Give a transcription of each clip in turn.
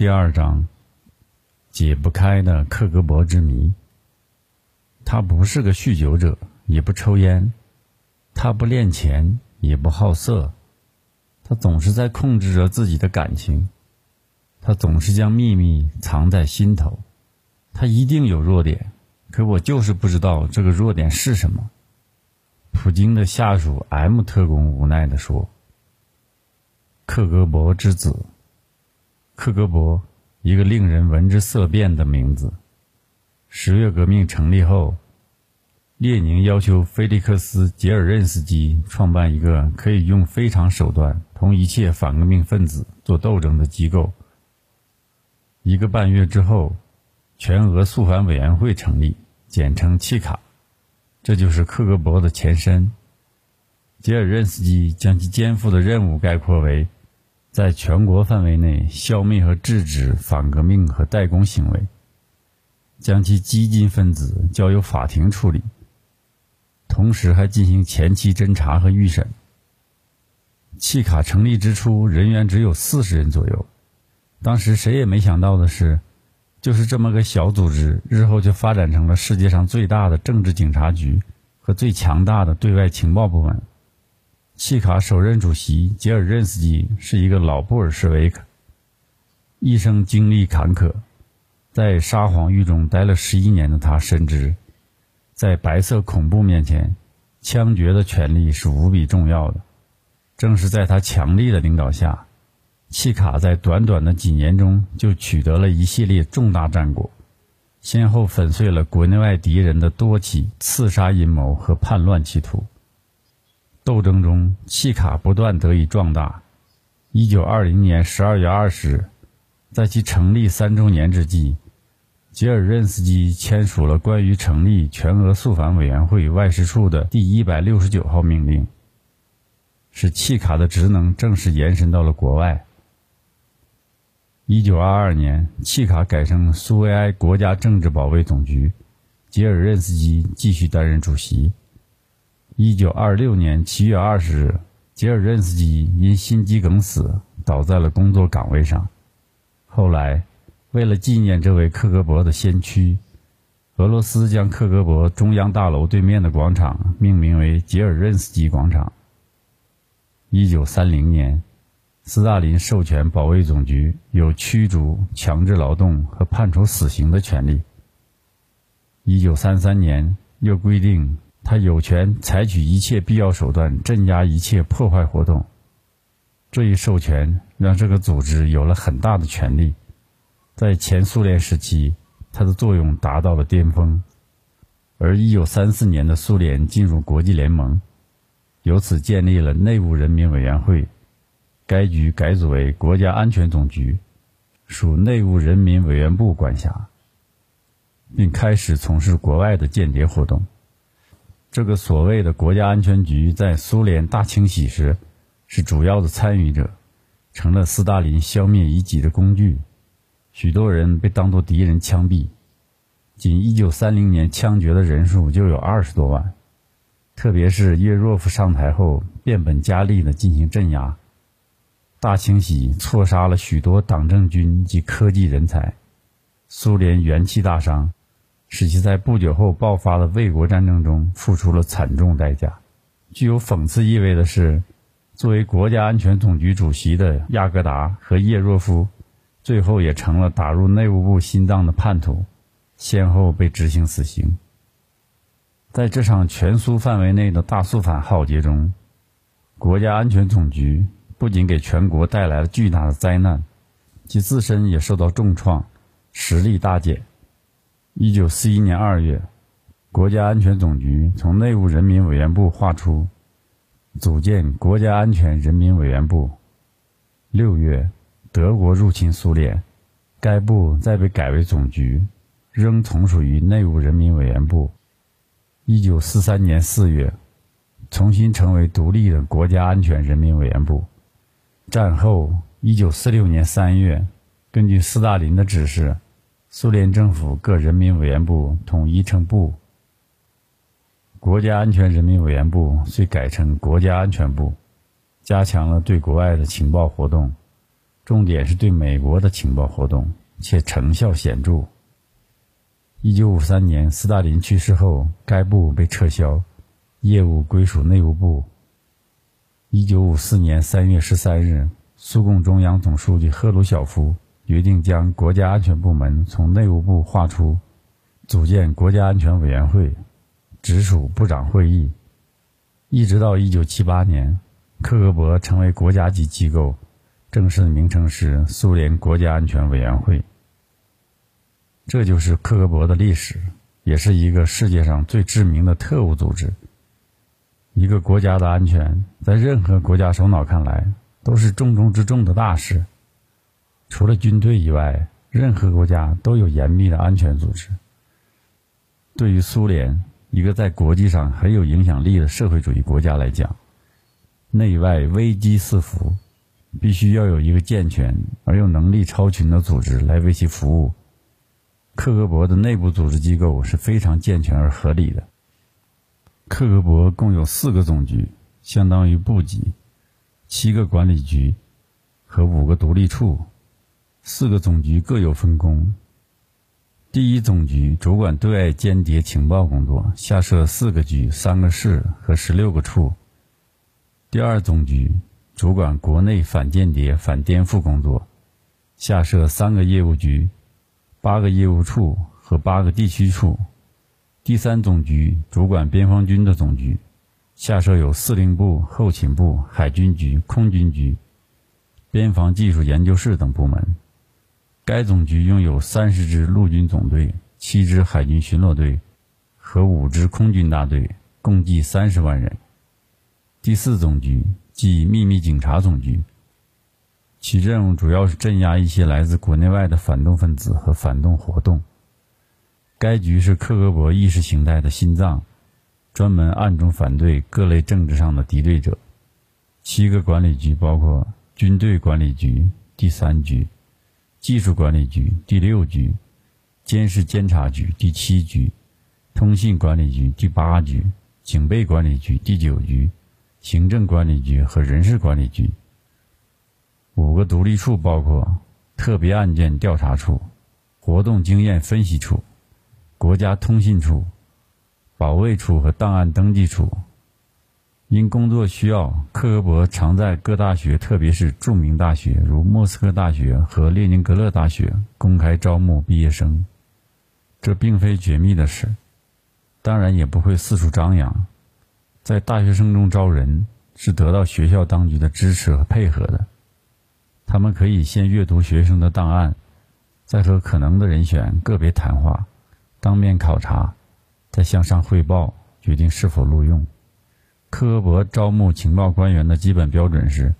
第二章，解不开的克格勃之谜。他不是个酗酒者，也不抽烟，他不恋钱，也不好色，他总是在控制着自己的感情，他总是将秘密藏在心头。他一定有弱点，可我就是不知道这个弱点是什么。普京的下属 M 特工无奈地说：“克格勃之子。”克格勃，一个令人闻之色变的名字。十月革命成立后，列宁要求菲利克斯·杰尔任斯基创办一个可以用非常手段同一切反革命分子做斗争的机构。一个半月之后，全俄肃反委员会成立，简称契卡，这就是克格勃的前身。杰尔任斯基将其肩负的任务概括为。在全国范围内消灭和制止反革命和代工行为，将其激进分子交由法庭处理，同时还进行前期侦查和预审。契卡成立之初，人员只有四十人左右。当时谁也没想到的是，就是这么个小组织，日后就发展成了世界上最大的政治警察局和最强大的对外情报部门。契卡首任主席杰尔任斯基是一个老布尔什维克，一生经历坎坷，在沙皇狱中待了十一年的他深知，在白色恐怖面前，枪决的权利是无比重要的。正是在他强力的领导下，契卡在短短的几年中就取得了一系列重大战果，先后粉碎了国内外敌人的多起刺杀阴谋和叛乱企图。斗争中，契卡不断得以壮大。一九二零年十二月二十日，在其成立三周年之际，杰尔任斯基签署了关于成立全俄肃反委员会外事处的第一百六十九号命令，使契卡的职能正式延伸到了国外。一九二二年，契卡改成苏维埃国家政治保卫总局，杰尔任斯基继续担任主席。一九二六年七月二十日，杰尔任斯基因心肌梗死倒在了工作岗位上。后来，为了纪念这位克格勃的先驱，俄罗斯将克格勃中央大楼对面的广场命名为杰尔任斯基广场。一九三零年，斯大林授权保卫总局有驱逐、强制劳动和判处死刑的权利。一九三三年，又规定。他有权采取一切必要手段镇压一切破坏活动。这一授权让这个组织有了很大的权力。在前苏联时期，它的作用达到了巅峰。而1934年的苏联进入国际联盟，由此建立了内务人民委员会，该局改组为国家安全总局，属内务人民委员部管辖，并开始从事国外的间谍活动。这个所谓的国家安全局在苏联大清洗时是主要的参与者，成了斯大林消灭异己的工具。许多人被当作敌人枪毙，仅1930年枪决的人数就有二十多万。特别是叶若夫上台后，变本加厉地进行镇压，大清洗错杀了许多党政军及科技人才，苏联元气大伤。使其在不久后爆发的卫国战争中付出了惨重代价。具有讽刺意味的是，作为国家安全总局主席的亚格达和叶若夫，最后也成了打入内务部心脏的叛徒，先后被执行死刑。在这场全苏范围内的大肃反浩劫中，国家安全总局不仅给全国带来了巨大的灾难，其自身也受到重创，实力大减。一九四一年二月，国家安全总局从内务人民委员部划出，组建国家安全人民委员部。六月，德国入侵苏联，该部再被改为总局，仍从属于内务人民委员部。一九四三年四月，重新成为独立的国家安全人民委员部。战后，一九四六年三月，根据斯大林的指示。苏联政府各人民委员部统一称部。国家安全人民委员部遂改成国家安全部，加强了对国外的情报活动，重点是对美国的情报活动，且成效显著。一九五三年，斯大林去世后，该部被撤销，业务归属内务部。一九五四年三月十三日，苏共中央总书记赫鲁晓夫决定将国家安全部门从内务部划出，组建国家安全委员会，直属部长会议。一直到一九七八年。克格勃成为国家级机构，正式名称是苏联国家安全委员会。这就是克格勃的历史，也是一个世界上最知名的特务组织。一个国家的安全，在任何国家首脑看来都是重中之重的大事。除了军队以外，任何国家都有严密的安全组织。对于苏联一个在国际上很有影响力的社会主义国家来讲，内外危机四伏，必须要有一个健全而又能力超群的组织来为其服务。克格勃的内部组织机构是非常健全而合理的。克格勃共有四个总局，相当于部级；七个管理局和五个独立处。四个总局各有分工。第一总局主管对外间谍情报工作，下设四个局、三个市和十六个处。第二总局主管国内反间谍、反颠覆工作，下设三个业务局、八个业务处和八个地区处。第三总局主管边防军的总局，下设有司令部、后勤部、海军局、空军局、边防技术研究室等部门。该总局拥有三十支陆军总队、七支海军巡逻队和五支空军大队，共计三十万人。第四总局即秘密警察总局，其任务主要是镇压一些来自国内外的反动分子和反动活动。该局是克格勃意识形态的心脏，专门暗中反对各类政治上的敌对者。七个管理局包括军队管理局第三局、技术管理局第六局、监视监察局第七局、通信管理局第八局、警备管理局第九局。行政管理局和人事管理局，五个独立处包括特别案件调查处、活动经验分析处、国家通信处、保卫处和档案登记处。因工作需要，克格勃常在各大学，特别是著名大学如莫斯科大学和列宁格勒大学公开招募毕业生。这并非绝密的事，当然也不会四处张扬。在大学生中招人是得到学校当局的支持和配合的。他们可以先阅读学生的档案，再和可能的人选个别谈话，当面考察，再向上汇报，决定是否录用。科博招募情报官员的基本标准是：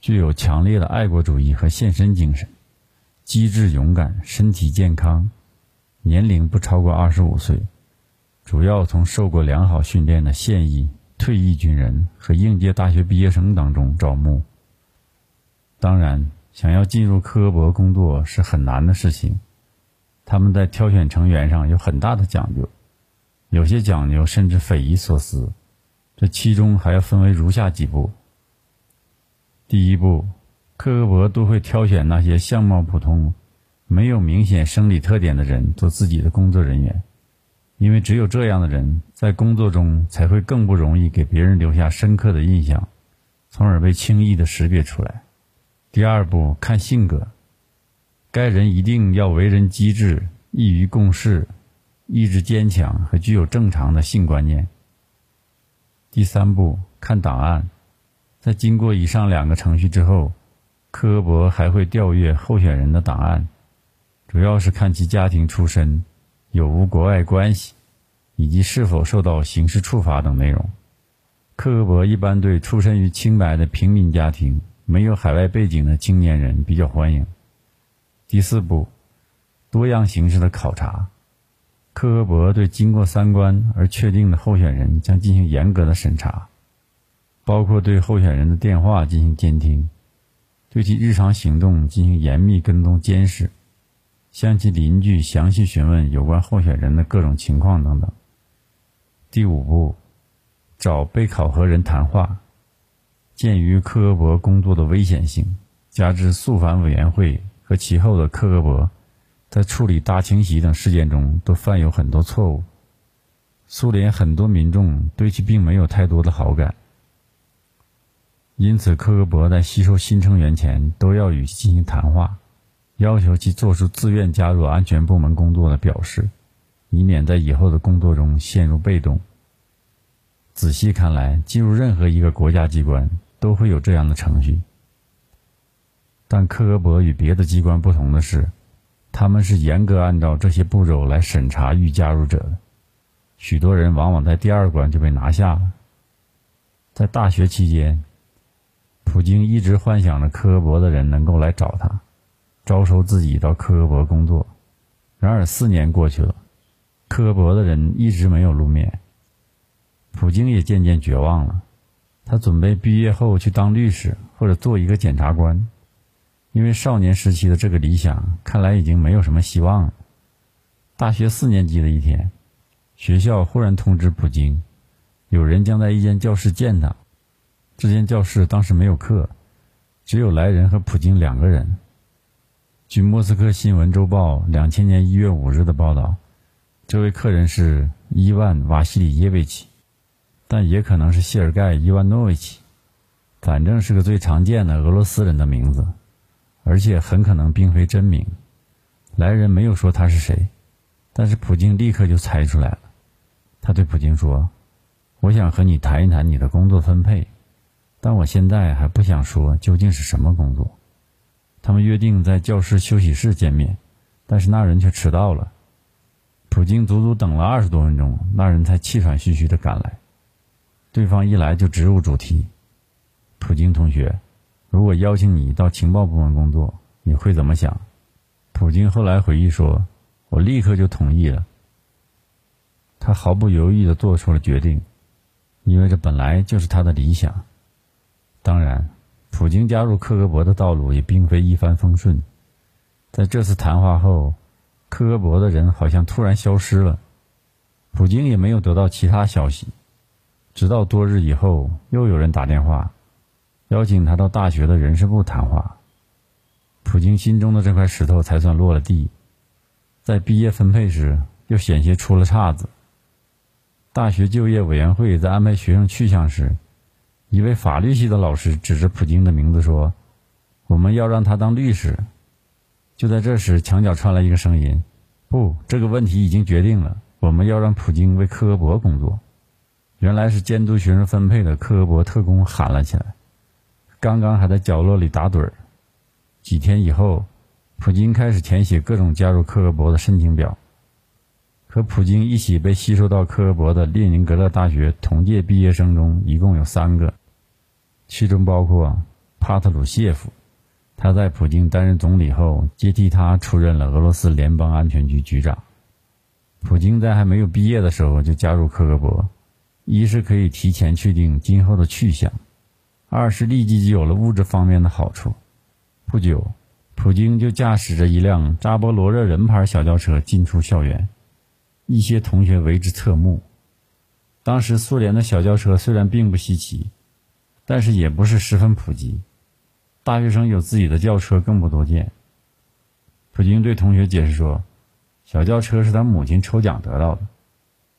具有强烈的爱国主义和献身精神，机智勇敢，身体健康，年龄不超过二十五岁，主要从受过良好训练的现役。退役军人和应届大学毕业生当中招募。当然，想要进入科博工作是很难的事情，他们在挑选成员上有很大的讲究，有些讲究甚至匪夷所思。这其中还要分为如下几步：第一步，科博都会挑选那些相貌普通、没有明显生理特点的人做自己的工作人员。因为只有这样的人，在工作中才会更不容易给别人留下深刻的印象，从而被轻易的识别出来。第二步，看性格，该人一定要为人机智、易于共事、意志坚强和具有正常的性观念。第三步，看档案，在经过以上两个程序之后，科博还会调阅候选人的档案，主要是看其家庭出身。有无国外关系，以及是否受到刑事处罚等内容。克格勃一般对出身于清白的平民家庭、没有海外背景的青年人比较欢迎。第四步，多样形式的考察。克格勃对经过三关而确定的候选人将进行严格的审查，包括对候选人的电话进行监听，对其日常行动进行严密跟踪监视。向其邻居详细询问有关候选人的各种情况等等。第五步，找被考核人谈话。鉴于科博工作的危险性，加之肃反委员会和其后的克格勃在处理大清洗等事件中都犯有很多错误，苏联很多民众对其并没有太多的好感。因此，克格勃在吸收新成员前都要与其进行谈话，要求其做出自愿加入安全部门工作的表示，以免在以后的工作中陷入被动。仔细看来，进入任何一个国家机关都会有这样的程序。但克格勃与别的机关不同的是，他们是严格按照这些步骤来审查欲加入者的。许多人往往在第二关就被拿下了。在大学期间，普京一直幻想着克格勃的人能够来找他，招收自己到克格勃工作。然而四年过去了，克格勃的人一直没有露面。普京也渐渐绝望了，他准备毕业后去当律师或者做一个检察官，因为少年时期的这个理想看来已经没有什么希望了。大学四年级的一天，学校忽然通知普京，有人将在一间教室见他。这间教室当时没有课，只有来人和普京两个人。据莫斯科新闻周报两千年一月五日的报道，这位客人是伊万·瓦西里耶维奇。但也可能是谢尔盖·伊万诺维奇，反正是个最常见的俄罗斯人的名字，而且很可能并非真名。来人没有说他是谁，但是普京立刻就猜出来了。他对普京说：“我想和你谈一谈你的工作分配，但我现在还不想说究竟是什么工作。”他们约定在教室休息室见面，但是那人却迟到了。普京足足等了二十多分钟，那人才气喘吁吁地赶来。对方一来就直入主题，普京同学，如果邀请你到情报部门工作，你会怎么想？普京后来回忆说：“我立刻就同意了。”他毫不犹豫地做出了决定，因为这本来就是他的理想。当然，普京加入克格勃的道路也并非一帆风顺。在这次谈话后，克格勃的人好像突然消失了，普京也没有得到其他消息。直到多日以后，又有人打电话，邀请他到大学的人事部谈话。普京心中的这块石头才算落了地。在毕业分配时，又险些出了岔子。大学就业委员会在安排学生去向时，一位法律系的老师指着普京的名字说：“我们要让他当律师。”就在这时，墙角传来一个声音：“不，这个问题已经决定了，我们要让普京为科格勃工作。”原来是监督学生分配的克格勃特工喊了起来，刚刚还在角落里打盹儿。几天以后，普京开始填写各种加入克格勃的申请表。和普京一起被吸收到克格勃的列宁格勒大学同届毕业生中，一共有三个，其中包括帕特鲁谢夫，他在普京担任总理后接替他出任了俄罗斯联邦安全局局长。普京在还没有毕业的时候就加入克格勃。一是可以提前确定今后的去向，二是立即就有了物质方面的好处。不久，普京就驾驶着一辆扎波罗热人牌小轿车进出校园，一些同学为之侧目。当时苏联的小轿车虽然并不稀奇，但是也不是十分普及，大学生有自己的轿车更不多见。普京对同学解释说：“小轿车是他母亲抽奖得到的。”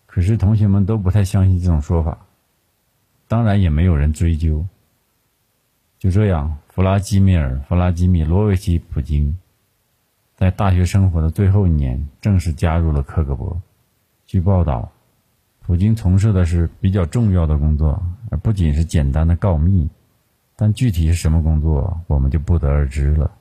可是同学们都不太相信这种说法，当然也没有人追究。就这样，弗拉基米尔·弗拉基米罗维奇·普京在大学生活的最后一年正式加入了克格勃。据报道，普京从事的是比较重要的工作，而不仅是简单的告密。但具体是什么工作，我们就不得而知了。